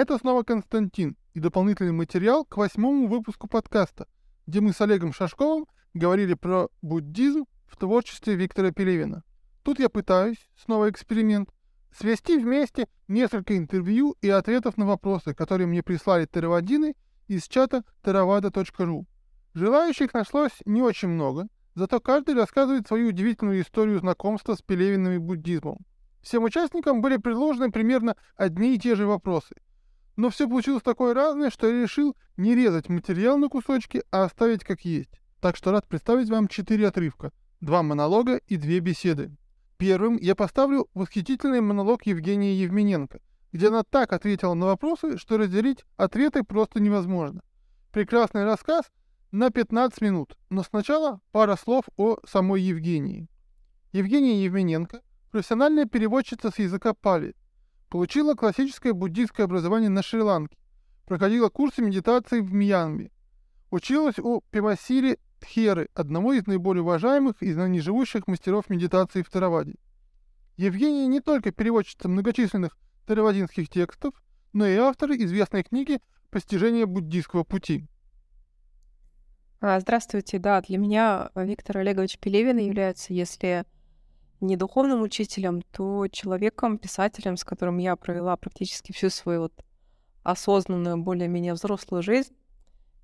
Это снова Константин и дополнительный материал к восьмому выпуску подкаста, где мы с Олегом Шашковым говорили про буддизм в творчестве Виктора Пелевина. Тут я пытаюсь, снова эксперимент, свести вместе несколько интервью и ответов на вопросы, которые мне прислали теравадины из чата theravada.ru. Желающих нашлось не очень много, зато каждый рассказывает свою удивительную историю знакомства с Пелевиным и буддизмом. Всем участникам были предложены примерно одни и те же вопросы. Но все получилось такое разное, что я решил не резать материал на кусочки, а оставить как есть. Так что рад представить вам четыре отрывка, два монолога и две беседы. Первым я поставлю восхитительный монолог Евгении Евмененко, где она так ответила на вопросы, что разделить ответы просто невозможно. Прекрасный рассказ на 15 минут, но сначала пара слов о самой Евгении. Евгения Евмененко Профессиональная переводчица с языка пали. Получила классическое буддийское образование на Шри-Ланке. Проходила курсы медитации в Мьянме. Училась у Пемасири Тхеры, одного из наиболее уважаемых и ныне живущих мастеров медитации в Тараваде. Евгения не только переводчица многочисленных таравадинских текстов, но и автор известной книги «Постижение буддийского пути». А, здравствуйте, да, для меня Виктор Олегович Пелевин является, если не духовным учителем, то человеком, писателем, с которым я провела практически всю свою вот осознанную, более-менее взрослую жизнь,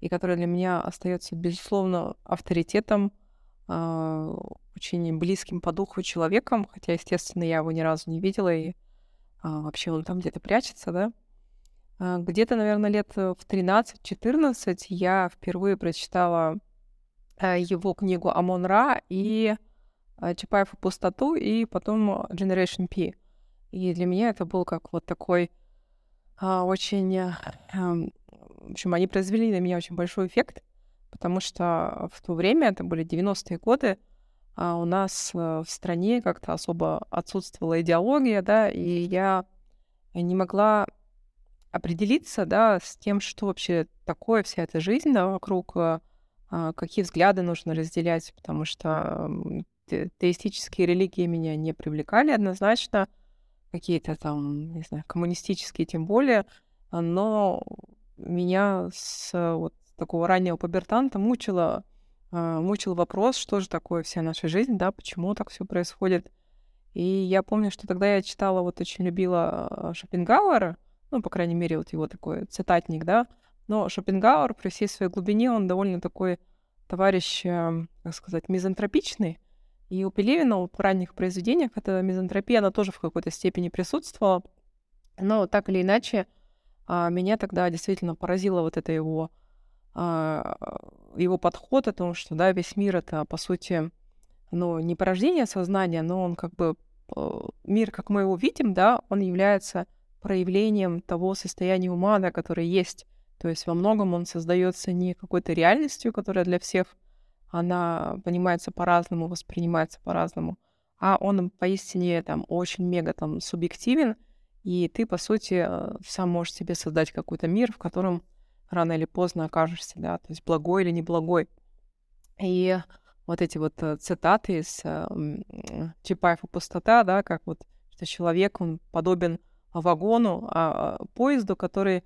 и который для меня остается, безусловно, авторитетом, э, очень близким по духу человеком, хотя, естественно, я его ни разу не видела, и э, вообще он там где-то прячется, да. Э, где-то, наверное, лет в 13-14 я впервые прочитала э, его книгу «Амон Ра» и а, Чапаев и пустоту, и потом Generation P. И для меня это был как вот такой а, очень... А, в общем, они произвели на меня очень большой эффект, потому что в то время, это были 90-е годы, а у нас э, в стране как-то особо отсутствовала идеология, да, и я не могла определиться, да, с тем, что вообще такое вся эта жизнь да, вокруг, а, какие взгляды нужно разделять, потому что теистические религии меня не привлекали однозначно, какие-то там, не знаю, коммунистические тем более, но меня с вот такого раннего пубертанта мучило, а, мучил вопрос, что же такое вся наша жизнь, да, почему так все происходит. И я помню, что тогда я читала, вот очень любила а, Шопенгауэра, ну, по крайней мере, вот его такой цитатник, да, но Шопенгауэр при всей своей глубине, он довольно такой товарищ, как сказать, мизантропичный, и у Пелевина в ранних произведениях эта мизантропия, она тоже в какой-то степени присутствовала. Но так или иначе, а, меня тогда действительно поразило вот это его, а, его подход о том, что да, весь мир это, по сути, ну, не порождение сознания, но он как бы э, мир, как мы его видим, да, он является проявлением того состояния ума, да, которое есть. То есть во многом он создается не какой-то реальностью, которая для всех она понимается по-разному, воспринимается по-разному, а он поистине там очень мега там субъективен, и ты, по сути, э, сам можешь себе создать какой-то мир, в котором рано или поздно окажешься, да, то есть благой или неблагой. И вот эти вот э, цитаты из э, Чапаева «Пустота», да, как вот, что человек, он подобен вагону, а, поезду, который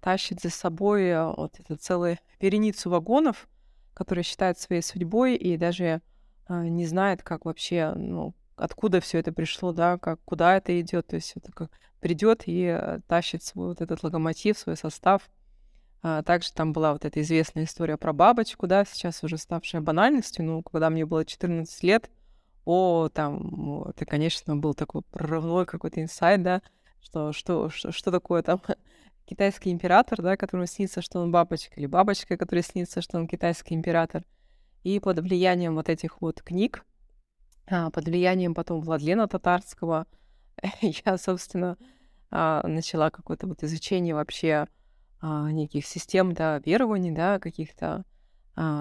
тащит за собой вот эту целую вереницу вагонов, который считает своей судьбой и даже э, не знает, как вообще, ну, откуда все это пришло, да, как, куда это идет, то есть это как придет и э, тащит свой вот этот локомотив, свой состав. А, также там была вот эта известная история про бабочку, да, сейчас уже ставшая банальностью, ну, когда мне было 14 лет, о, там, это, конечно, был такой прорывной какой-то инсайт, да, что, что, что, что такое там китайский император, да, которому снится, что он бабочка, или бабочка, которой снится, что он китайский император. И под влиянием вот этих вот книг, а, под влиянием потом Владлена Татарского, я, собственно, а, начала какое-то вот изучение вообще а, неких систем, да, верований, да, каких-то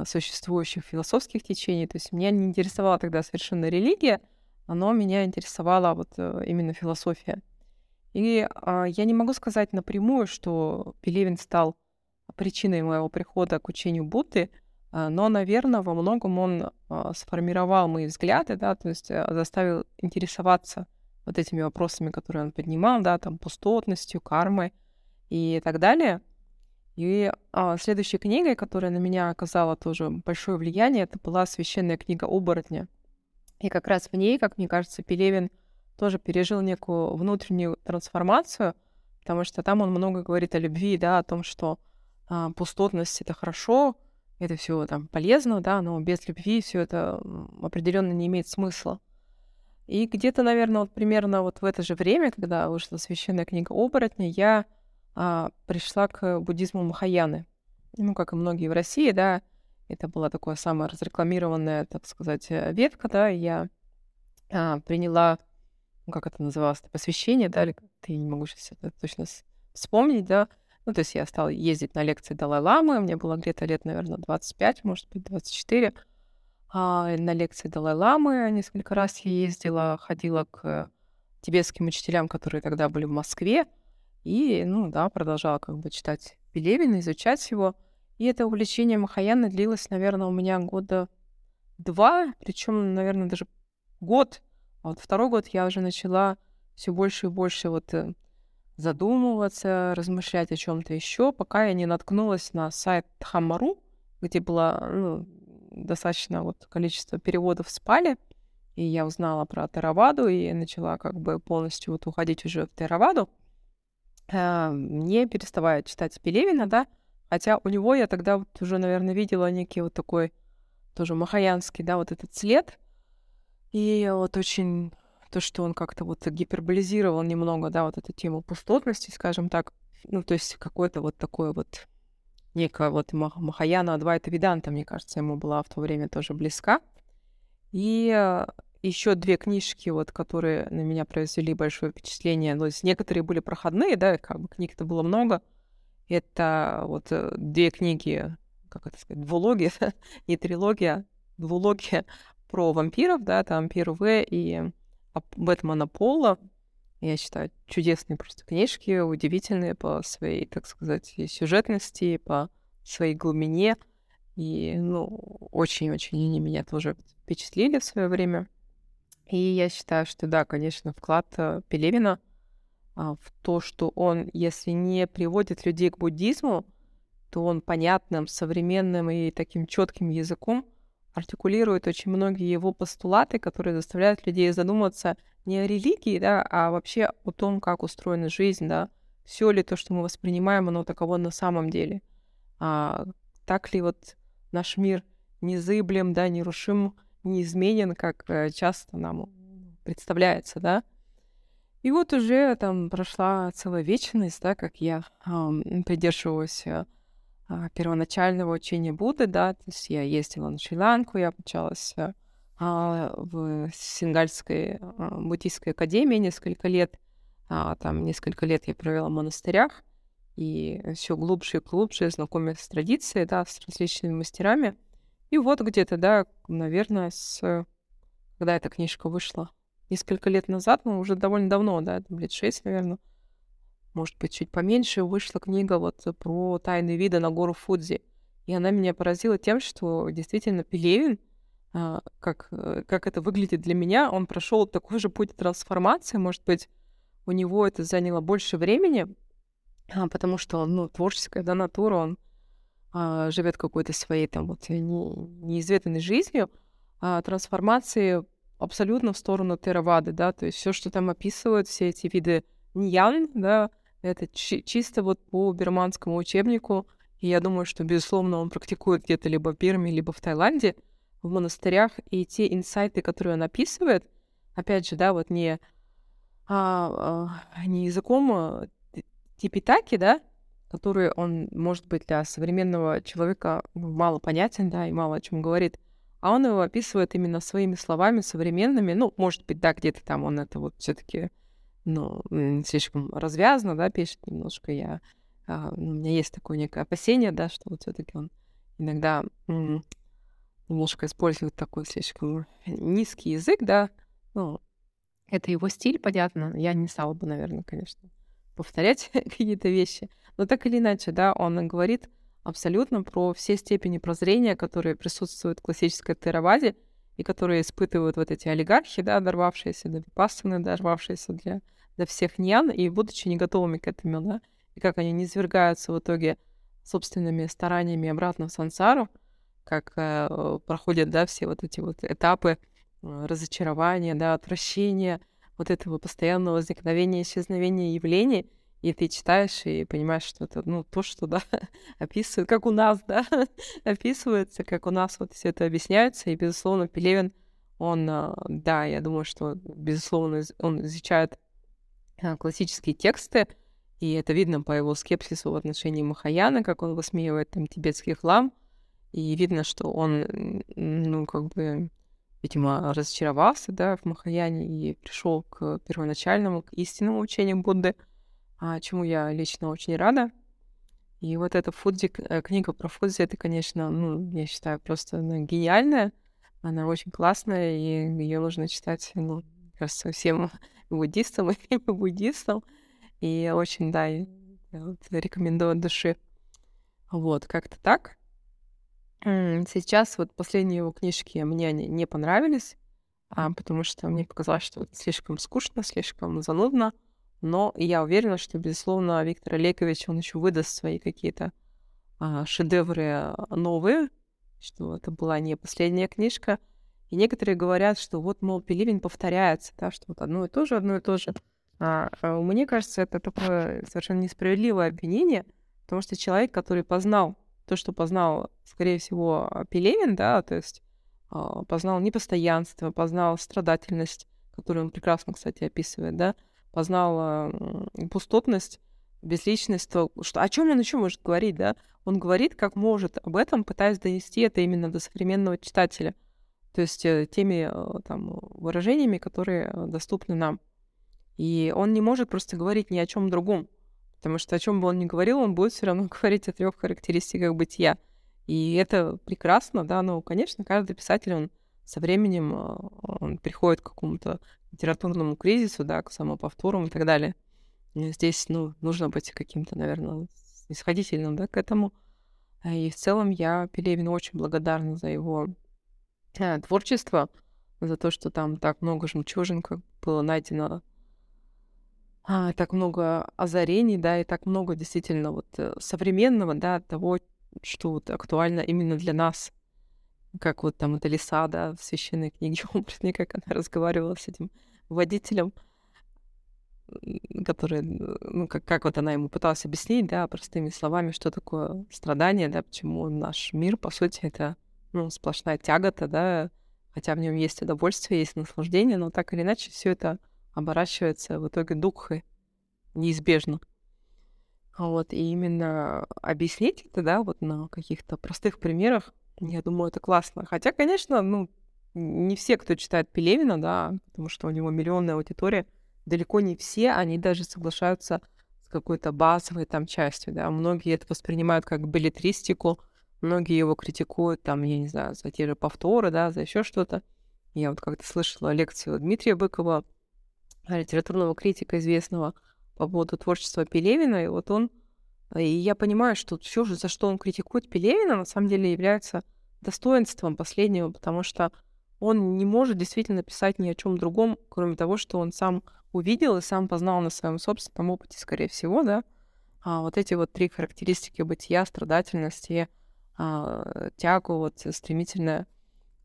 существующих философских течений. То есть меня не интересовала тогда совершенно религия, но меня интересовала вот э, именно философия. И а, я не могу сказать напрямую, что Пелевин стал причиной моего прихода к учению Будды, а, но, наверное, во многом он а, сформировал мои взгляды, да, то есть а, заставил интересоваться вот этими вопросами, которые он поднимал, да, там, пустотностью, кармой. и так далее. И а, следующей книгой, которая на меня оказала тоже большое влияние, это была священная книга «Оборотня». И как раз в ней, как мне кажется, Пелевин тоже пережил некую внутреннюю трансформацию, потому что там он много говорит о любви, да, о том, что а, пустотность — это хорошо, это все там полезно, да, но без любви все это определенно не имеет смысла. И где-то, наверное, вот примерно вот в это же время, когда вышла священная книга оборотня, я а, пришла к буддизму Махаяны. Ну, как и многие в России, да, это была такая самая разрекламированная, так сказать, э, ветка, да, я а, приняла, как это называлось, посвящение, да, или ты не могу сейчас это точно вспомнить, да, ну, то есть я стала ездить на лекции Далай-Ламы, мне было где-то лет, наверное, 25, может быть, 24. А на лекции Далай-Ламы несколько раз я ездила, ходила к тибетским учителям, которые тогда были в Москве, и, ну, да, продолжала как бы читать Пелевина, изучать его. И это увлечение Махаяна длилось, наверное, у меня года два, причем, наверное, даже год. Вот второй год я уже начала все больше и больше вот э, задумываться, размышлять о чем-то еще, пока я не наткнулась на сайт Хамару, где было ну, достаточно вот количество переводов в спале, и я узнала про Тераваду и начала как бы полностью вот уходить уже в Тераваду, не переставая читать Пелевина, да, хотя у него я тогда вот уже, наверное, видела некий вот такой тоже махаянский, да, вот этот след, и вот очень то, что он как-то вот гиперболизировал немного, да, вот эту тему пустотности, скажем так, ну, то есть какой-то вот такой вот некая вот Махаяна Адвайта Виданта, мне кажется, ему была в то время тоже близка. И э, еще две книжки, вот, которые на меня произвели большое впечатление. То есть некоторые были проходные, да, как бы книг-то было много. Это вот э, две книги, как это сказать, двулогия, не трилогия, двулогия про вампиров, да, там Пир В и Бэтмена Пола. Я считаю, чудесные просто книжки, удивительные по своей, так сказать, сюжетности, по своей глубине. И, ну, очень-очень они меня тоже впечатлили в свое время. И я считаю, что да, конечно, вклад э, Пелевина а, в то, что он, если не приводит людей к буддизму, то он понятным, современным и таким четким языком артикулирует очень многие его постулаты, которые заставляют людей задуматься не о религии, да, а вообще о том, как устроена жизнь, да, все ли то, что мы воспринимаем, оно таково на самом деле. А, так ли вот наш мир незыблем, да, нерушим, неизменен, как э, часто нам представляется, да. И вот уже там прошла целая вечность, да, как я э, а, первоначального учения Будды, да, то есть я ездила на Шри-Ланку, я обучалась а, в Сингальской а, буддийской академии несколько лет. А, там несколько лет я провела в монастырях, и все глубже и глубже знакомясь с традицией, да, с различными мастерами. И вот где-то, да, наверное, с... когда эта книжка вышла, несколько лет назад, ну, уже довольно давно, да, лет шесть, наверное, может быть, чуть поменьше, вышла книга вот про тайные виды на гору Фудзи. И она меня поразила тем, что действительно Пелевин, а, как, э, как это выглядит для меня, он прошел такой же путь трансформации, может быть, у него это заняло больше времени, а, потому что он, ну, творческая да, натура, он а, живет какой-то своей там вот не, неизведанной жизнью, а трансформации абсолютно в сторону Теравады, да, то есть все, что там описывают, все эти виды ньян, да, это чи- чисто вот по бирманскому учебнику. И я думаю, что, безусловно, он практикует где-то либо в Бирме, либо в Таиланде, в монастырях. И те инсайты, которые он описывает, опять же, да, вот не, а, а, не языком а, типитаки, да, который он, может быть, для современного человека мало понятен, да, и мало о чем говорит, а он его описывает именно своими словами современными. Ну, может быть, да, где-то там он это вот все-таки ну, слишком развязно, да, пишет немножко. Я, а, у меня есть такое некое опасение, да, что вот все-таки он иногда немножко использует такой слишком низкий язык, да. Ну, это его стиль, понятно. Я не стала бы, наверное, конечно, повторять какие-то вещи. Но так или иначе, да, он говорит абсолютно про все степени прозрения, которые присутствуют в классической тераваде, и которые испытывают вот эти олигархи, да, дорвавшиеся до випассаны, дорвавшиеся для, для всех ньян, и будучи не готовыми к этому, да, и как они не свергаются в итоге собственными стараниями обратно в сансару, как э, проходят, да, все вот эти вот этапы э, разочарования, да, отвращения, вот этого постоянного возникновения, исчезновения явлений, и ты читаешь и понимаешь, что это, ну, то, что, да, описывает, как у нас, да, описывается, как у нас вот все это объясняется, и, безусловно, Пелевин, он, э, да, я думаю, что, безусловно, он изучает классические тексты, и это видно по его скепсису в отношении Махаяна, как он высмеивает там тибетский хлам. И видно, что он, ну, как бы, видимо, разочаровался, да, в Махаяне и пришел к первоначальному, к истинному учению Будды, а, чему я лично очень рада. И вот эта Фудзи, э, книга про Фудзи, это, конечно, ну, я считаю, просто ну, гениальная. Она очень классная, и ее нужно читать, ну, кажется, всем буддистам и буддистам. И очень, да, вот рекомендую от души. Вот, как-то так. Сейчас вот последние его книжки мне они не понравились, а, потому что мне показалось, что это слишком скучно, слишком занудно. Но я уверена, что, безусловно, Виктор Олегович, он еще выдаст свои какие-то а, шедевры новые, что это была не последняя книжка. И некоторые говорят, что вот, мол, Пелевин повторяется, да, что вот одно и то же, одно и то же. А, а мне кажется, это такое совершенно несправедливое обвинение, потому что человек, который познал то, что познал, скорее всего, Пелевин, да, то есть а, познал непостоянство, познал страдательность, которую он прекрасно, кстати, описывает, да, познал пустотность, безличность, то что, о чем он еще может говорить, да? Он говорит, как может об этом, пытаясь донести это именно до современного читателя. То есть э, теми э, там, выражениями, которые э, доступны нам. И он не может просто говорить ни о чем другом, потому что о чем бы он ни говорил, он будет все равно говорить о трех характеристиках бытия. И это прекрасно, да, но, конечно, каждый писатель, он со временем он приходит к какому-то литературному кризису, да, к самоповторам и так далее. И здесь, ну, нужно быть каким-то, наверное, исходительным, да, к этому. И в целом я Пелевину очень благодарна за его творчество, за то, что там так много жемчужин было найдено а, так много озарений, да, и так много действительно вот э, современного, да, того, что вот актуально именно для нас. Как вот там эта лиса, да, в священной книге образной, как она разговаривала с этим водителем, который, ну, как, как вот она ему пыталась объяснить, да, простыми словами, что такое страдание, да, почему наш мир, по сути, это, ну, сплошная тягота, да, хотя в нем есть удовольствие, есть наслаждение, но так или иначе все это оборачивается в итоге духой неизбежно. Вот, и именно объяснить это, да, вот на каких-то простых примерах, я думаю, это классно. Хотя, конечно, ну, не все, кто читает Пелевина, да, потому что у него миллионная аудитория, далеко не все, они даже соглашаются с какой-то базовой там частью, да. Многие это воспринимают как билетристику, многие его критикуют, там, я не знаю, за те же повторы, да, за еще что-то. Я вот как-то слышала лекцию Дмитрия Быкова литературного критика известного по поводу творчества Пелевина, и вот он, и я понимаю, что все же, за что он критикует Пелевина, на самом деле является достоинством последнего, потому что он не может действительно писать ни о чем другом, кроме того, что он сам увидел и сам познал на своем собственном опыте, скорее всего, да, а вот эти вот три характеристики бытия, страдательности, а, тягу, вот стремительное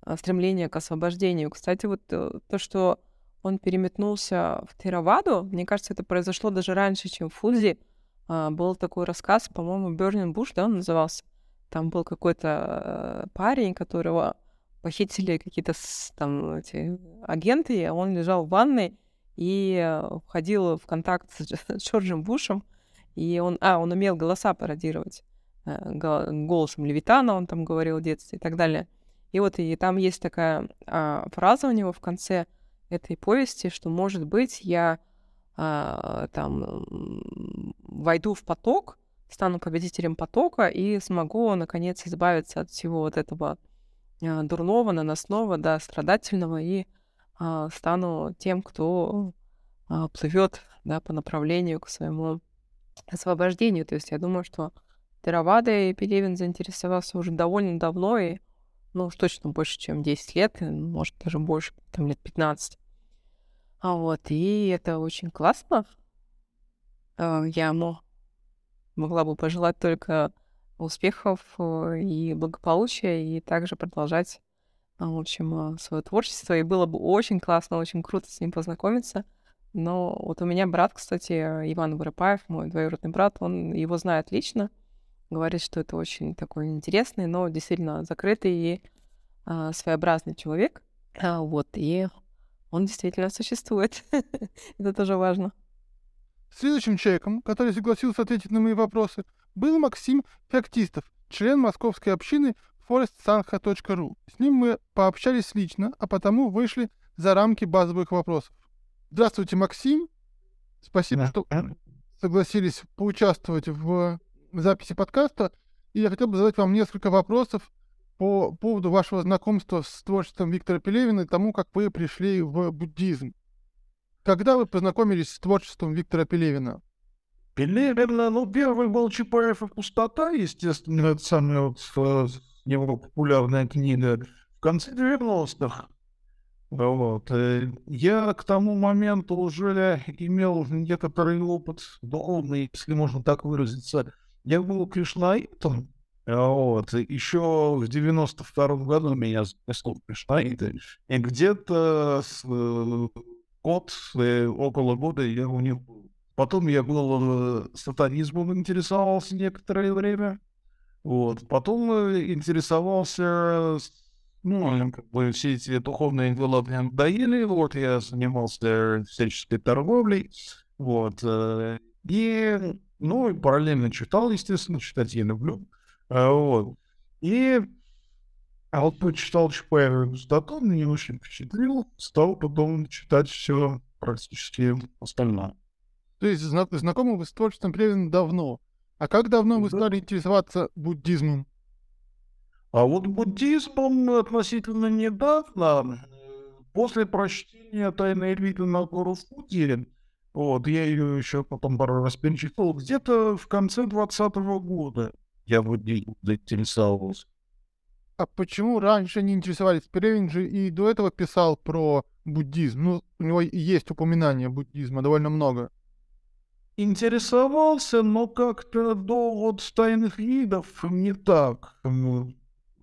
а, стремление к освобождению. Кстати, вот э, то, что он переметнулся в Тераваду. Мне кажется, это произошло даже раньше, чем в Фудзи. А, был такой рассказ, по-моему, Бернин Буш, да, он назывался. Там был какой-то э, парень, которого похитили какие-то там эти агенты, и он лежал в ванной и э, входил в контакт с Джорджем Бушем, и он, а, он умел голоса пародировать голосом Левитана, он там говорил в детстве и так далее. И вот и там есть такая а, фраза у него в конце — этой повести, что, может быть, я а, там войду в поток, стану победителем потока и смогу, наконец, избавиться от всего вот этого а, дурного, наносного, да, страдательного и а, стану тем, кто а, плывет да, по направлению к своему освобождению. То есть я думаю, что Теравада и Пелевин заинтересовался уже довольно давно, и ну, уж точно больше, чем 10 лет, может, даже больше, там, лет 15. А вот, и это очень классно. Э, я ему могла бы пожелать только успехов э, и благополучия, и также продолжать, а, в общем, свое творчество. И было бы очень классно, очень круто с ним познакомиться. Но вот у меня брат, кстати, Иван Воропаев, мой двоюродный брат, он его знает лично, говорит, что это очень такой интересный, но действительно закрытый и а, своеобразный человек. А, вот, и он действительно существует. это тоже важно. Следующим человеком, который согласился ответить на мои вопросы, был Максим Феоктистов, член московской общины forestsanha.ru. С ним мы пообщались лично, а потому вышли за рамки базовых вопросов. Здравствуйте, Максим. Спасибо, что согласились поучаствовать в записи подкаста. И я хотел бы задать вам несколько вопросов по поводу вашего знакомства с творчеством Виктора Пелевина и тому, как вы пришли в буддизм. Когда вы познакомились с творчеством Виктора Пелевина? Пелевина, ну, первый был Чапаев и пустота, естественно, это самая вот э, его популярная книга. В конце 90-х вот. Э, я к тому моменту уже имел некоторый опыт духовный, если можно так выразиться. Я был кришнаитом, вот. Еще в 92 году меня занесло кришнаиты, и где-то с, э, год, э, около года я у них был. Потом я был сатанизмом интересовался некоторое время. Вот. Потом интересовался ну, как бы все эти духовные дела мне надоели, вот, я занимался всяческой торговлей, вот, э, и, ну, и параллельно читал, естественно, читать я люблю, а, вот, и а вот почитал Чапаева стату, меня очень впечатлил, стал потом читать все практически остальное. То есть зна- знакомы вы с творчеством Плевина давно. А как давно вы стали интересоваться буддизмом? А вот буддизмом относительно недавно, после прочтения «Тайной Эльвиты на гору Фудзи», вот, я ее еще потом пару раз перечитал, где-то в конце 20 года я буддизмом заинтересовался. А почему раньше не интересовались? Пелевин же и до этого писал про буддизм. Ну, у него есть упоминания буддизма довольно много. Интересовался, но как-то до вот тайных видов не так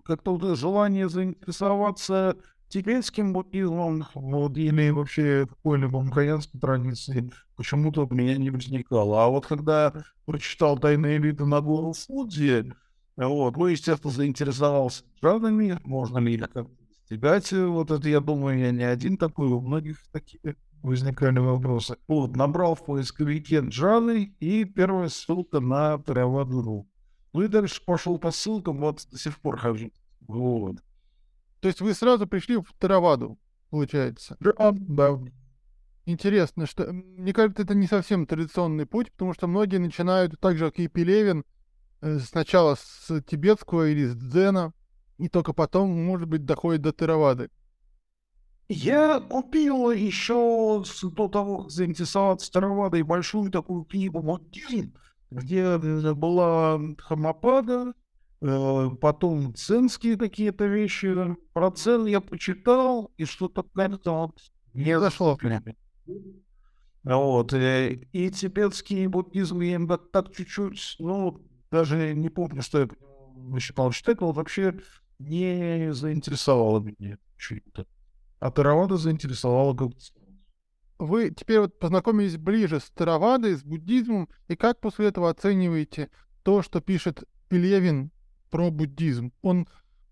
как-то вот желание заинтересоваться тибетским буддизмом вот, или вообще какой-либо махаянской традицией почему-то у меня не возникало. А вот когда прочитал «Тайные виды на гору Фудзи», вот, ну, естественно, заинтересовался джанами, можно ли их как-то достигать. Вот это, я думаю, я не один такой, у многих такие возникали вопросы. Вот, набрал в поисковике джаны, и первая ссылка на Тераваду.ру. Ну и дальше пошел по ссылкам, вот до сих пор хожу. Вот. То есть вы сразу пришли в Тераваду, получается? Да, да. Интересно, что мне кажется, это не совсем традиционный путь, потому что многие начинают так же, как и Пелевин, э, сначала с тибетского или с дзена, и только потом, может быть, доходит до Теравады. Я купил еще до того, как заинтересоваться Теравадой, большую такую книгу «Мотиль», где была Хамапада, э, потом ценские какие-то вещи. Про цен я почитал, и что-то как-то не зашло. Вот. Э, и тибетский буддизм я так чуть-чуть, ну, даже не помню, что я начинал читать, но вообще не заинтересовало меня чуть-то. А Таравада заинтересовала как-то вы теперь вот познакомились ближе с Таравадой, с буддизмом, и как после этого оцениваете то, что пишет Пелевин про буддизм? Он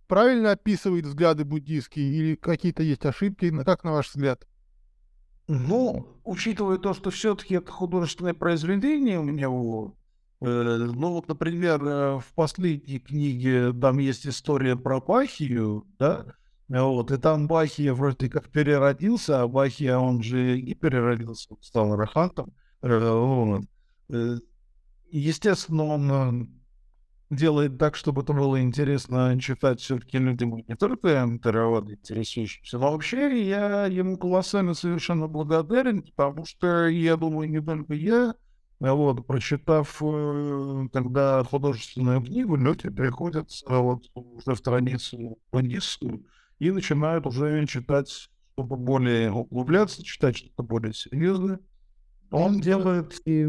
правильно описывает взгляды буддийские или какие-то есть ошибки? Как на ваш взгляд? Ну, учитывая то, что все-таки это художественное произведение у меня, э, ну вот, например, э, в последней книге там есть история про Бахию, да, вот, и там Бахия вроде как переродился, а Бахия, он же и переродился, стал рахантом. Э, естественно, он делает так, чтобы это было интересно читать все-таки людям не только Теравада интересующимся, но вообще я ему колоссально совершенно благодарен, потому что я думаю, не только я, вот, прочитав э, тогда художественную книгу, люди приходят вот уже в страницу буддистскую, и начинают уже читать, чтобы более углубляться, читать что-то более серьезное. Он делает и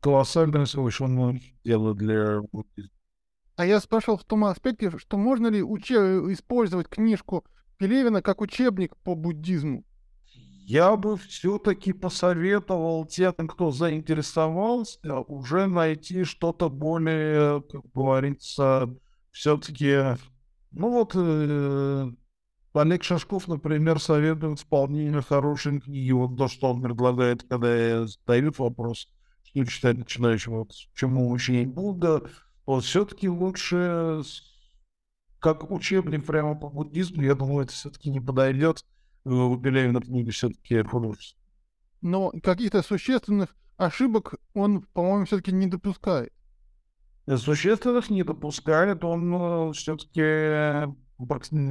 колоссальное совершенно дело для. А я спрашивал в том аспекте, что можно ли уче- использовать книжку Пелевина как учебник по буддизму? Я бы все-таки посоветовал тем, кто заинтересовался, уже найти что-то более, как говорится, все-таки, ну вот, э, Олег Шашков, например, советует вполне хорошие книги. Вот то, что он предлагает, когда я задаю вопрос, что читать начинающим, вот, чему учить Будда, вот все-таки лучше как учебник прямо по буддизму, я думаю, это все-таки не подойдет. Э, У Пелевина книги все-таки художественные. Но каких-то существенных ошибок он, по-моему, все-таки не допускает. Существенных не допускает, он все-таки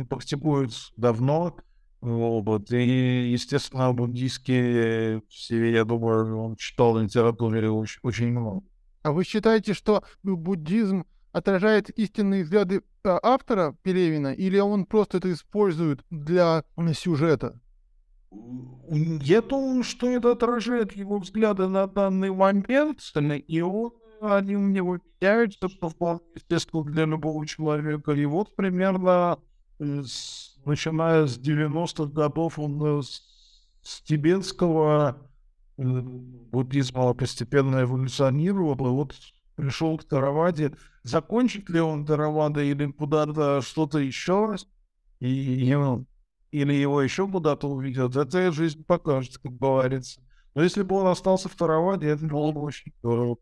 практикует давно. Вот, и, естественно, буддийские все, я думаю, он читал литературы очень, очень много. А вы считаете, что буддизм отражает истинные взгляды а, автора Пелевина, или он просто это использует для сюжета? Я думаю, что это отражает его взгляды на данный момент, и он, они у него меняются, что вполне естественно для любого человека. И вот примерно э, с- начиная с 90-х годов он э, с, с тибетского э, буддизма постепенно эволюционировал, и вот пришел к Тараваде. Закончит ли он Таравада или куда-то что-то еще, и, или его еще куда-то увидят, это жизнь покажет, как говорится. Но если бы он остался в Тараваде, это было бы очень здорово.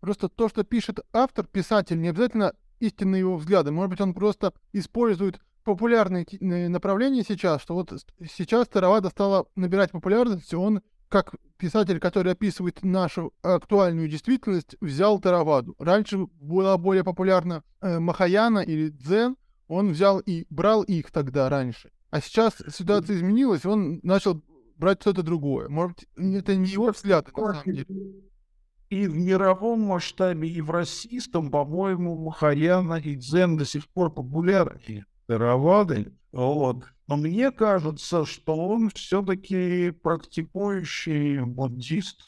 Просто то, что пишет автор, писатель, не обязательно истинные его взгляды. Может быть, он просто использует популярные э, направления сейчас, что вот сейчас Таравада стала набирать популярность, и он, как писатель, который описывает нашу актуальную действительность, взял Тараваду. Раньше была более популярна э, Махаяна или Дзен, он взял и брал их тогда раньше. А сейчас ситуация изменилась, он начал брать что-то другое. Может это не его взгляды, на самом деле. И в мировом масштабе, и в российском, по-моему, Махаяна и Дзен до сих пор популярны. Таравады. Вот. Но мне кажется, что он все-таки практикующий буддист.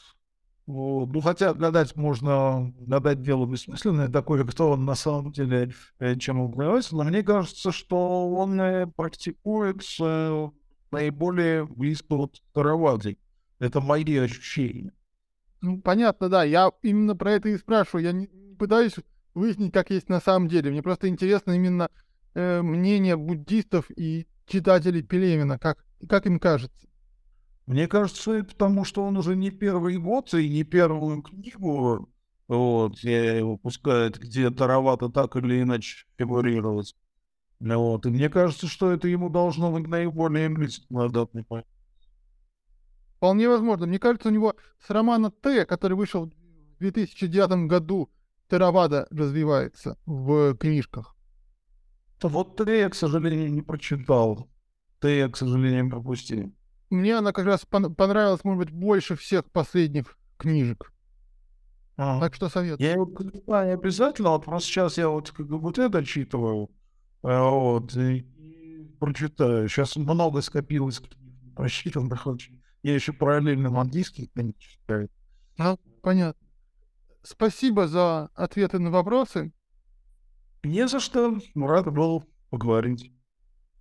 Вот. Ну, хотя гадать можно, гадать дело бессмысленное, такое, кто он на самом деле, э, чем он является, но мне кажется, что он э, практикует э, наиболее близко от Таравады. Это мои ощущения. Ну, понятно, да. Я именно про это и спрашиваю. Я не пытаюсь выяснить, как есть на самом деле. Мне просто интересно именно э, мнение буддистов и читателей Пелевина, как, как им кажется. Мне кажется, это потому что он уже не первый год и не первую книгу вот, э, выпускает, где Таравата так или иначе фигурировать. Вот. И мне кажется, что это ему должно быть наиболее близко на данный момент. Вполне возможно. Мне кажется, у него с романа Т, который вышел в 2009 году, Теравада развивается в книжках. Вот ты я, к сожалению, не прочитал. Ты я, к сожалению, пропустил. Мне она как раз пон- понравилась, может быть, больше всех последних книжек. А. Так что советую. Я его прочитаю не обязательно, вот просто сейчас я вот как бы вот это читываю, а, вот, и, и прочитаю. Сейчас много скопилось книг, прочитан, очень. Я еще параллельно английский книги читаю. А, понятно. Спасибо за ответы на вопросы. Не за что, рад был поговорить.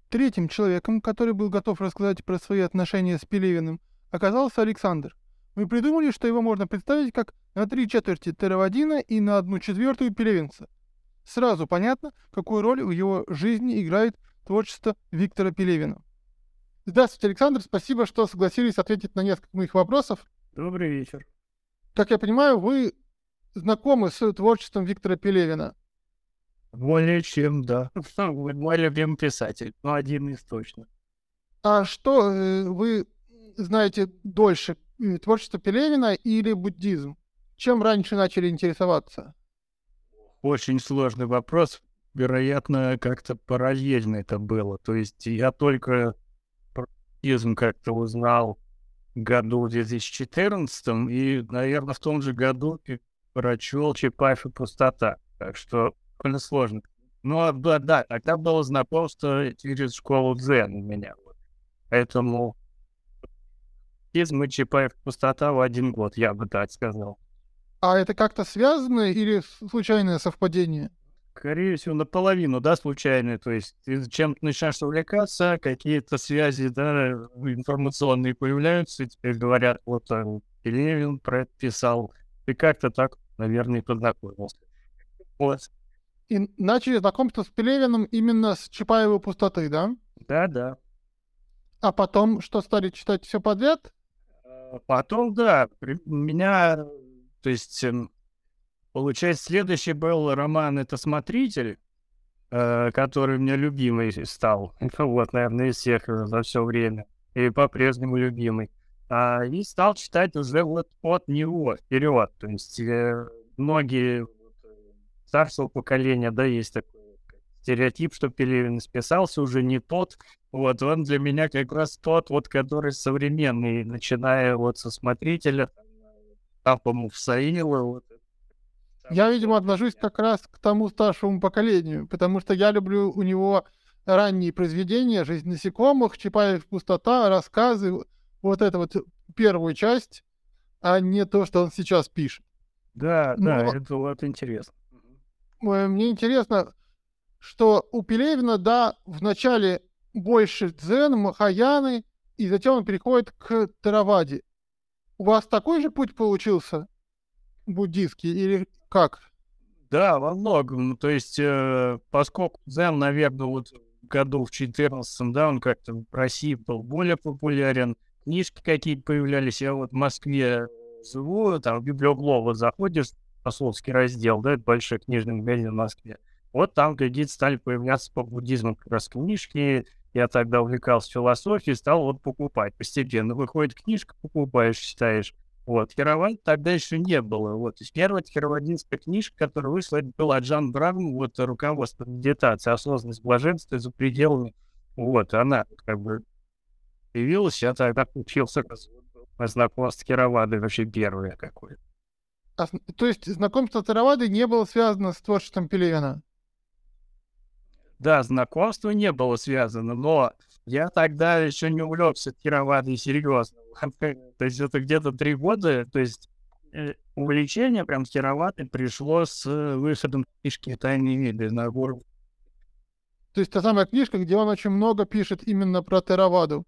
Третьим человеком, который был готов рассказать про свои отношения с Пелевиным, оказался Александр. Мы придумали, что его можно представить как на три четверти Теравадина и на одну четвертую Пелевинца. Сразу понятно, какую роль в его жизни играет творчество Виктора Пелевина. Здравствуйте, Александр. Спасибо, что согласились ответить на несколько моих вопросов. Добрый вечер. Как я понимаю, вы знакомы с творчеством Виктора Пелевина. Более чем, да. Мой любимый писатель. Ну, один из точно. А что э, вы знаете дольше, э, творчество Пелевина или буддизм? Чем раньше начали интересоваться? Очень сложный вопрос. Вероятно, как-то параллельно это было. То есть я только про буддизм как-то узнал году в 2014 и, наверное, в том же году прочел Чапаев и пустота. Так что довольно сложно. А, да, да, тогда было знакомство через школу Дзен у меня. Поэтому буддизм и Чапаев пустота в один год, я бы так сказал. А это как-то связано или случайное совпадение? Скорее всего, наполовину, да, случайные. То есть ты чем-то начинаешь увлекаться, какие-то связи, да, информационные появляются, и тебе говорят, вот э, Пелевин писал. Ты как-то так, наверное, познакомился. Вот. И начали знакомство с Пелевиным именно с Чапаевой пустоты, да? Да, да. А потом что, стали читать все подряд? А Потом, да, меня, то есть, эм, получается, следующий был роман «Это смотритель», э, который у меня любимый стал, вот, наверное, из всех э, за все время, и по-прежнему любимый. А, и стал читать уже вот от него вперед, то есть э, многие э, старшего поколения, да, есть такой стереотип, что Пелевин списался уже не тот, вот, он для меня как раз тот, вот, который современный, начиная вот со смотрителя, там, э, там, по-моему, Саила, вот. Я, видимо, отношусь как раз к тому старшему поколению, потому что я люблю у него ранние произведения «Жизнь насекомых», «Чапаев пустота», рассказы, вот это вот первую часть, а не то, что он сейчас пишет. Да, да, Но- это вот интересно. Э, Мне интересно, что у Пелевина, да, вначале больше дзен, махаяны, и затем он переходит к Тараваде. У вас такой же путь получился буддийский или как? Да, во многом. То есть, э, поскольку дзен, наверное, вот году в 14 да, он как-то в России был более популярен, книжки какие-то появлялись. Я вот в Москве живу, там в библиоглова заходишь, Пословский раздел, да, это большой книжный магазин в Москве. Вот там какие-то стали появляться по буддизму как раз книжки. Я тогда увлекался философией, стал вот покупать постепенно. Выходит книжка, покупаешь, читаешь. Вот, Херован тогда еще не было. Вот, то есть первая херовадинская книжка, которая вышла, это была Джан Браун, вот, руководство медитации, осознанность блаженства за пределами. Вот, она как бы появилась, я тогда учился знакомство с Херовадой вообще первое какое. А то есть знакомство с не было связано с творчеством Пелевина? Да, знакомство не было связано, но я тогда еще не увлекся Тировадой серьезно. То есть это где-то три года, то есть э, увлечение прям Тировадой пришло с э, выходом книжки «Тайные виды» на гору. То есть та самая книжка, где он очень много пишет именно про Тараваду.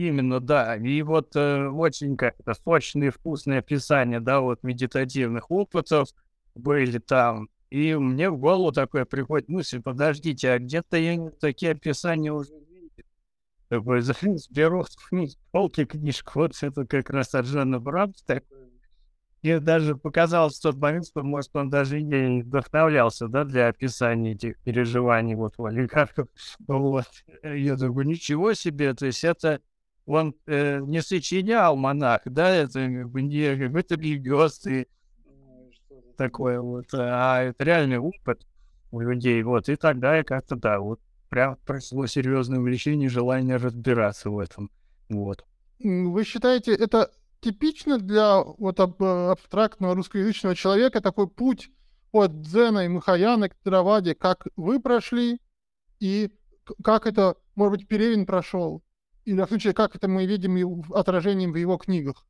Именно, да. И вот э, очень как-то сочные, вкусные описания, да, вот медитативных опытов были там. И мне в голову такое приходит мысль, подождите, а где-то я такие описания уже видел. Такой за- беру с полки книжку, вот это как раз от Жанна Брамс такой. Мне даже показалось в тот момент, что, может, он даже и вдохновлялся, да, для описания этих переживаний вот у олигархов. Вот. Я такой, ничего себе, то есть это он э, не сочинял монах, да, это как бы не какой-то религиозный что-то такое вот, а это реальный опыт у людей, вот, и тогда я как-то, да, вот, прям прошло серьезное увлечение, желание разбираться в этом, вот. Вы считаете, это типично для вот э, абстрактного русскоязычного человека такой путь от дзена и махаяны к Тараваде, как вы прошли, и как это, может быть, Пелевин прошел? Или в случае, как это мы видим его- отражением в его книгах?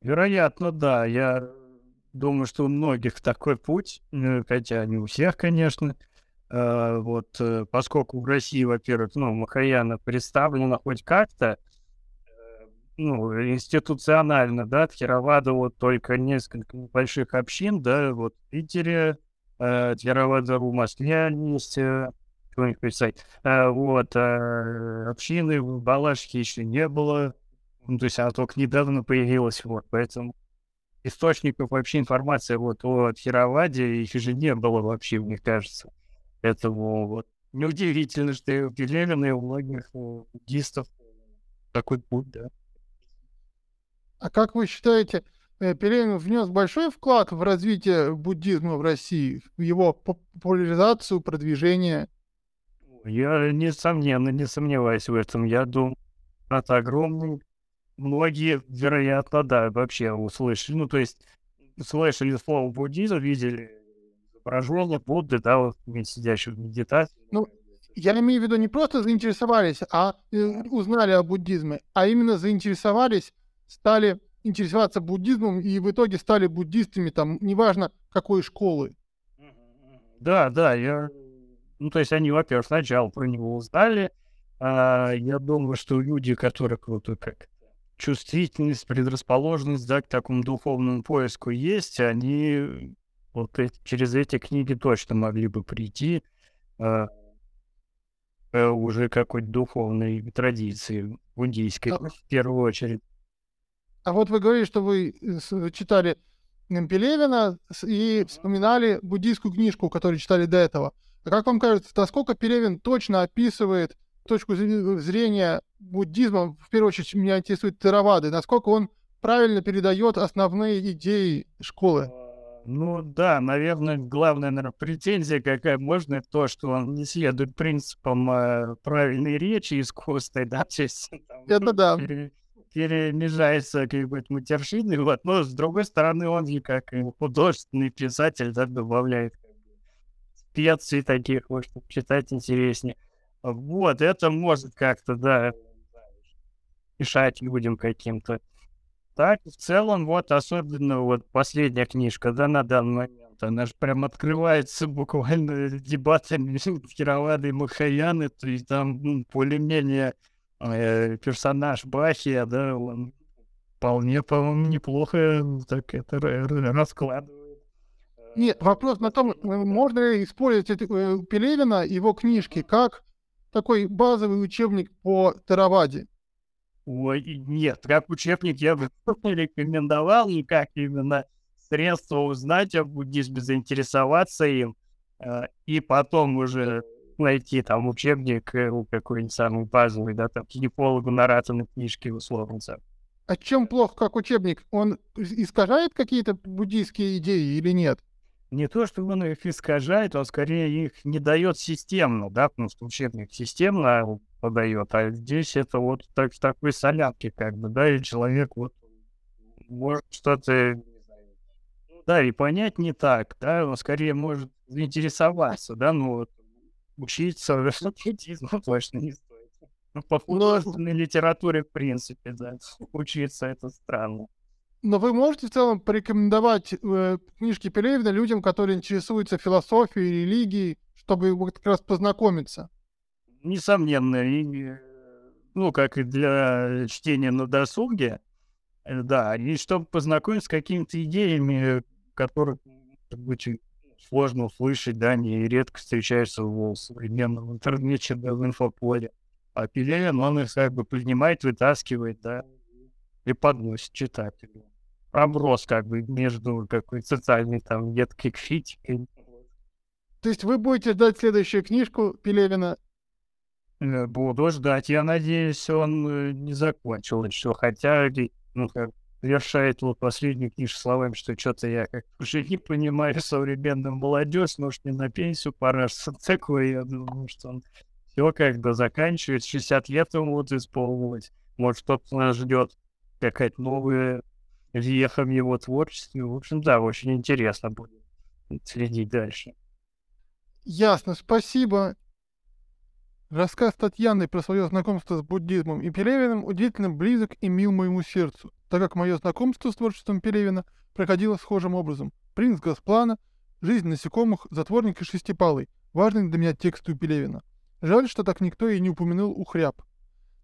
Вероятно, да, я думаю, что у многих такой путь, э, хотя не у всех, конечно, Э, вот, э, поскольку в России, во-первых, ну, Махаяна представлена хоть как-то, ну, институционально, да, Тхеравада вот только несколько небольших общин, да, вот в Питере, э, Тхеравада в Москве есть, что-нибудь писать, Э, вот, э, общины в Балашихе еще не было, ну, то есть она только недавно появилась, вот, поэтому источников вообще информации вот о Тхераваде их же не было вообще, мне кажется. Поэтому вот неудивительно, что и у Пелевина, и у многих э, буддистов такой путь, да. А как вы считаете, Пелевин внес большой вклад в развитие буддизма в России, в его поп- популяризацию, продвижение? Я, несомненно, не сомневаюсь в этом. Я думаю, это огромный. Многие, вероятно, да, вообще услышали. Ну, то есть, слышали слово буддизм, видели изображение Будды, да, вот сидящего в медитации. Ну, Я имею в виду не просто заинтересовались, а э, узнали о буддизме, а именно заинтересовались, стали интересоваться буддизмом и в итоге стали буддистами, там, неважно какой школы. Да, да, я... Ну, то есть они, во-первых, сначала про него узнали. А, я думаю, что люди, которые вот как чувствительность, предрасположенность, да, к такому духовному поиску есть, они вот эти, через эти книги точно могли бы прийти а, э, уже какой-то духовной традиции буддийской, А- в первую очередь. А вот вы говорили, что вы э, читали Пелевина и вспоминали буддийскую книжку, которую читали до этого. А как вам кажется, насколько Пелевин точно описывает точку зре- зрения буддизма, в первую очередь меня интересует Теравады, насколько он правильно передает основные идеи школы? Ну да, наверное, главная наверное, претензия, какая можно, то, что он не следует принципам э, правильной речи искусственной, да, то есть там, Это да. пере- перемежается как-нибудь матершиной, вот, но с другой стороны, он же как и художественный писатель, да, добавляет как бы, специй таких, чтобы читать интереснее. Вот, это может как-то, да, мешать людям каким-то. Так, в целом, вот, особенно вот последняя книжка, да, на данный момент, она же прям открывается буквально дебатами Кировады и Махаяны, то есть там ну, более-менее э, персонаж Бахия, да, он вполне, по-моему, неплохо так это р- раскладывает. Нет, вопрос на том, э, можно ли использовать э, Пелевина, его книжки, как такой базовый учебник по Тераваде. Ой, нет, как учебник я бы не рекомендовал, и как именно средство узнать о буддизме, заинтересоваться им, э, и потом уже найти там учебник ну, какой-нибудь самый базовый, да, там, гинекологу наратаны книжки, условно. там. А чем плохо как учебник? Он искажает какие-то буддийские идеи или нет? Не то, что он их искажает, он скорее их не дает системно, да, потому что учебник системно подает, а здесь это вот так, в такой солянке, как бы, да, и человек вот может что-то, ну да, и понять не так, да, он скорее может заинтересоваться, да, ну вот учиться буддизму точно не стоит. Ну, по художественной литературе, в принципе, да, учиться это странно. Но вы можете в целом порекомендовать э, книжки Пелевина людям, которые интересуются философией, религией, чтобы вот как раз познакомиться? Несомненно, и, э, ну, как и для чтения на досуге, э, да, и чтобы познакомиться с какими-то идеями, которых, может быть, сложно услышать, да, они редко встречаются в современном интернете, да, в инфополе. А Пелевин, он их как бы поднимает, вытаскивает, да, и подносит читателю. Проброс как бы между какой-то социальной там едкой критикой. То есть вы будете ждать следующую книжку Пелевина. Э, Буду ждать. Я надеюсь, он э, не закончил еще. Хотя, и, ну, как завершает вот последнюю книжку словами, что что-то я как уже не понимаю современную молодежь, может, не на пенсию пора, что такое. Я думаю, что он все как бы заканчивает, 60 лет ему вот исполнилось. Может, что-то нас ждет, какая-то новая веха в его творчестве. В общем, да, очень интересно будет следить дальше. Ясно, спасибо. Рассказ Татьяны про свое знакомство с буддизмом и Пелевиным удивительно близок и мил моему сердцу, так как мое знакомство с творчеством Пелевина проходило схожим образом. «Принц Госплана», «Жизнь насекомых», «Затворник и шестипалый» — важный для меня текст у Пелевина. Жаль, что так никто и не упомянул Ухряб.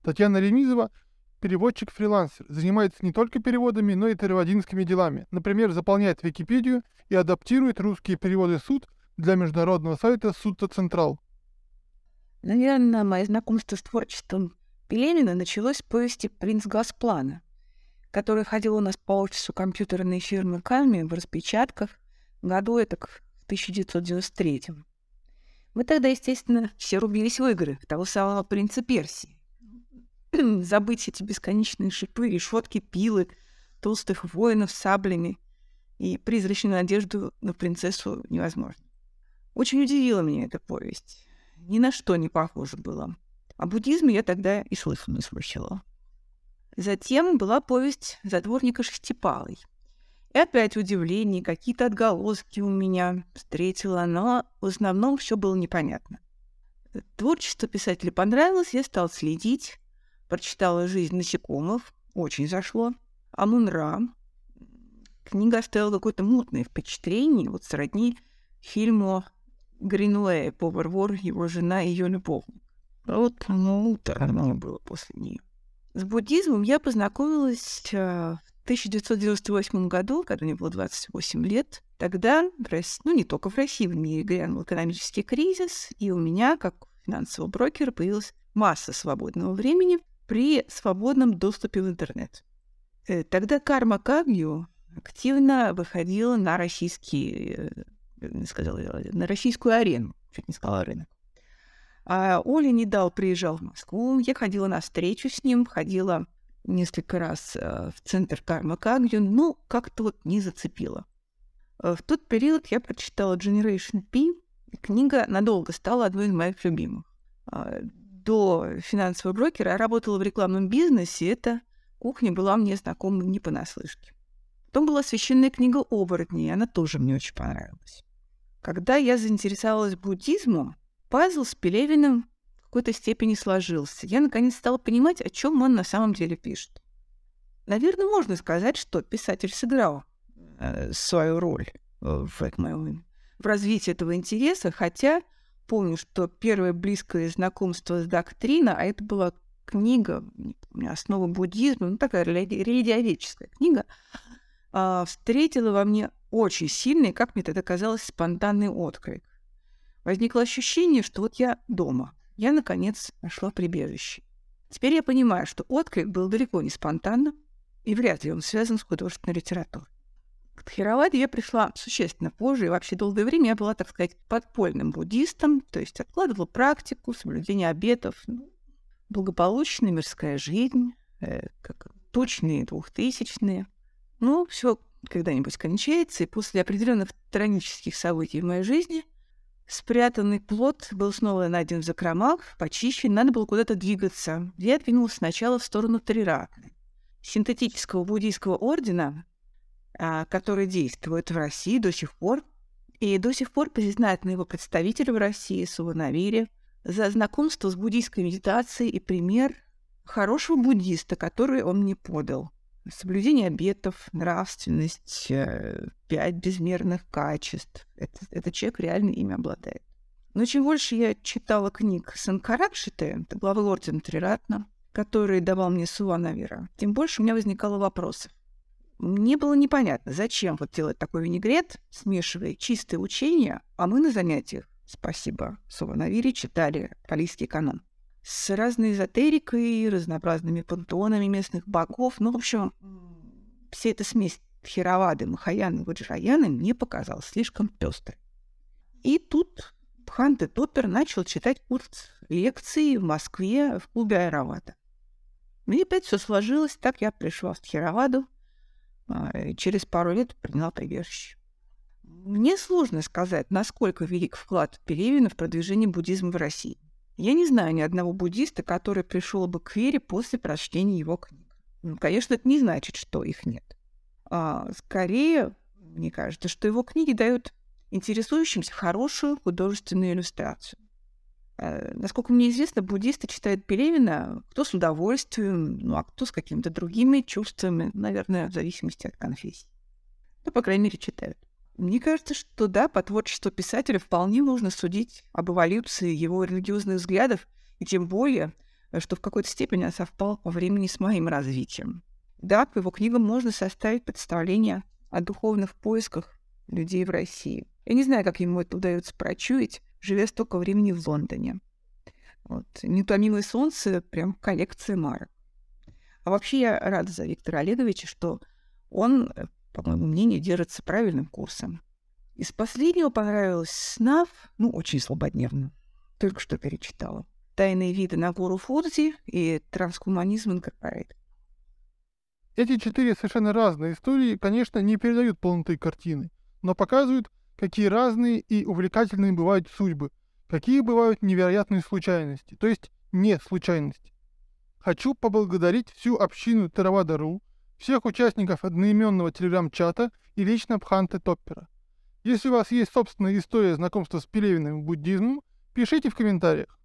Татьяна Ремизова — переводчик-фрилансер, занимается не только переводами, но и переводинскими делами. Например, заполняет Википедию и адаптирует русские переводы суд для международного сайта Судта Централ. Наверное, мое знакомство с творчеством Пелевина началось с повести «Принц Госплана», который ходил у нас по офису компьютерной фирмы Кальми в распечатках году это в 1993 Мы тогда, естественно, все рубились в игры того самого принца Персии. Забыть эти бесконечные шипы, решетки, пилы, толстых воинов с саблями и призрачную надежду на принцессу невозможно. Очень удивила меня эта повесть ни на что не похоже было. О буддизме я тогда и слыхом не слышала. Затем была повесть «Затворника Шестипалой». И опять удивление, какие-то отголоски у меня встретила, но в основном все было непонятно. Творчество писателя понравилось, я стал следить, прочитала «Жизнь насекомых», очень зашло. Амун-Ра. Книга оставила какое-то мутное впечатление, вот сродни фильму Гринуэя «Повар вор, его жена и ее любовник». Вот, ну, оно было после нее. С буддизмом я познакомилась э, в 1998 году, когда мне было 28 лет. Тогда, в России, ну не только в России, в мире грянул экономический кризис, и у меня, как финансового брокера, появилась масса свободного времени при свободном доступе в интернет. Э, тогда Карма Кагью активно выходила на российский, э, сказала, на российскую арену, чуть не сказала рынок. А Оля не дал приезжал в Москву. Я ходила на встречу с ним, ходила несколько раз э, в центр Карма Кагью, но как-то вот не зацепила. В тот период я прочитала Generation P, и книга надолго стала одной из моих любимых. Э, до финансового брокера я работала в рекламном бизнесе, эта кухня была мне знакома не понаслышке. Потом была священная книга оборотней, и она тоже мне очень понравилась. Когда я заинтересовалась буддизмом, Пазл с Пелевиным в какой-то степени сложился. Я наконец стала понимать, о чем он на самом деле пишет. Наверное, можно сказать, что писатель сыграл э, свою роль в, этом, в развитии этого интереса, хотя помню, что первое близкое знакомство с доктриной, а это была книга «Основа буддизма», ну, такая религиоведческая книга, э, встретила во мне очень сильный, как мне тогда казалось, спонтанный отклик возникло ощущение, что вот я дома. Я, наконец, нашла прибежище. Теперь я понимаю, что отклик был далеко не спонтанным, и вряд ли он связан с художественной литературой. К Тхераваде я пришла существенно позже, и вообще долгое время я была, так сказать, подпольным буддистом, то есть откладывала практику, соблюдение обетов, ну, благополучная мирская жизнь, э, как точные двухтысячные. Ну, все когда-нибудь кончается, и после определенных трагических событий в моей жизни Спрятанный плод был снова найден в закромах, почищен, надо было куда-то двигаться. Я двинулась сначала в сторону Трираты, синтетического буддийского ордена, а, который действует в России до сих пор, и до сих пор признательны его представитель в России, Суванавире, за знакомство с буддийской медитацией и пример хорошего буддиста, который он мне подал. Соблюдение обетов, нравственность, э, пять безмерных качеств. Это, этот человек реально ими обладает. Но чем больше я читала книг Санкаракшиты, главы ордена Триратна, который давал мне Суанавира, тем больше у меня возникало вопросов. Мне было непонятно, зачем вот делать такой винегрет, смешивая чистые учения, а мы на занятиях, спасибо Суванавире, читали палийский канон с разной эзотерикой, разнообразными пантеонами местных богов. Ну, в общем, вся эта смесь Хировады, Махаяны, Ваджраяны мне показалась слишком пестрой. И тут Ханте Топпер начал читать курс лекций в Москве в клубе Айравата. Мне опять все сложилось, так я пришла в Тхераваду, а, и через пару лет приняла прибежище. Мне сложно сказать, насколько велик вклад Пелевина в продвижение буддизма в России. Я не знаю ни одного буддиста, который пришел бы к вере после прочтения его книг. Ну, конечно, это не значит, что их нет. А, скорее, мне кажется, что его книги дают интересующимся хорошую художественную иллюстрацию. А, насколько мне известно, буддисты читают Пелевина кто с удовольствием, ну а кто с какими-то другими чувствами, наверное, в зависимости от конфессии. Ну, по крайней мере, читают. Мне кажется, что да, по творчеству писателя вполне можно судить об эволюции его религиозных взглядов, и тем более, что в какой-то степени он совпал по времени с моим развитием. Да, по его книгам можно составить представление о духовных поисках людей в России. Я не знаю, как ему это удается прочуять, живя столько времени в Лондоне. Вот. «Неутомимое солнце» — прям коллекция марок. А вообще я рада за Виктора Олеговича, что он по моему мнению, держится правильным курсом. Из последнего понравилось «Снав», ну, очень слабодневно. Только что перечитала. «Тайные виды на гору Фудзи» и «Трансгуманизм инкорпорейт». Эти четыре совершенно разные истории, конечно, не передают полноты картины, но показывают, какие разные и увлекательные бывают судьбы, какие бывают невероятные случайности, то есть не случайности. Хочу поблагодарить всю общину Теравада.ру, всех участников одноименного телеграм-чата и лично Пханте Топпера. Если у вас есть собственная история знакомства с Пелевиным буддизмом, пишите в комментариях.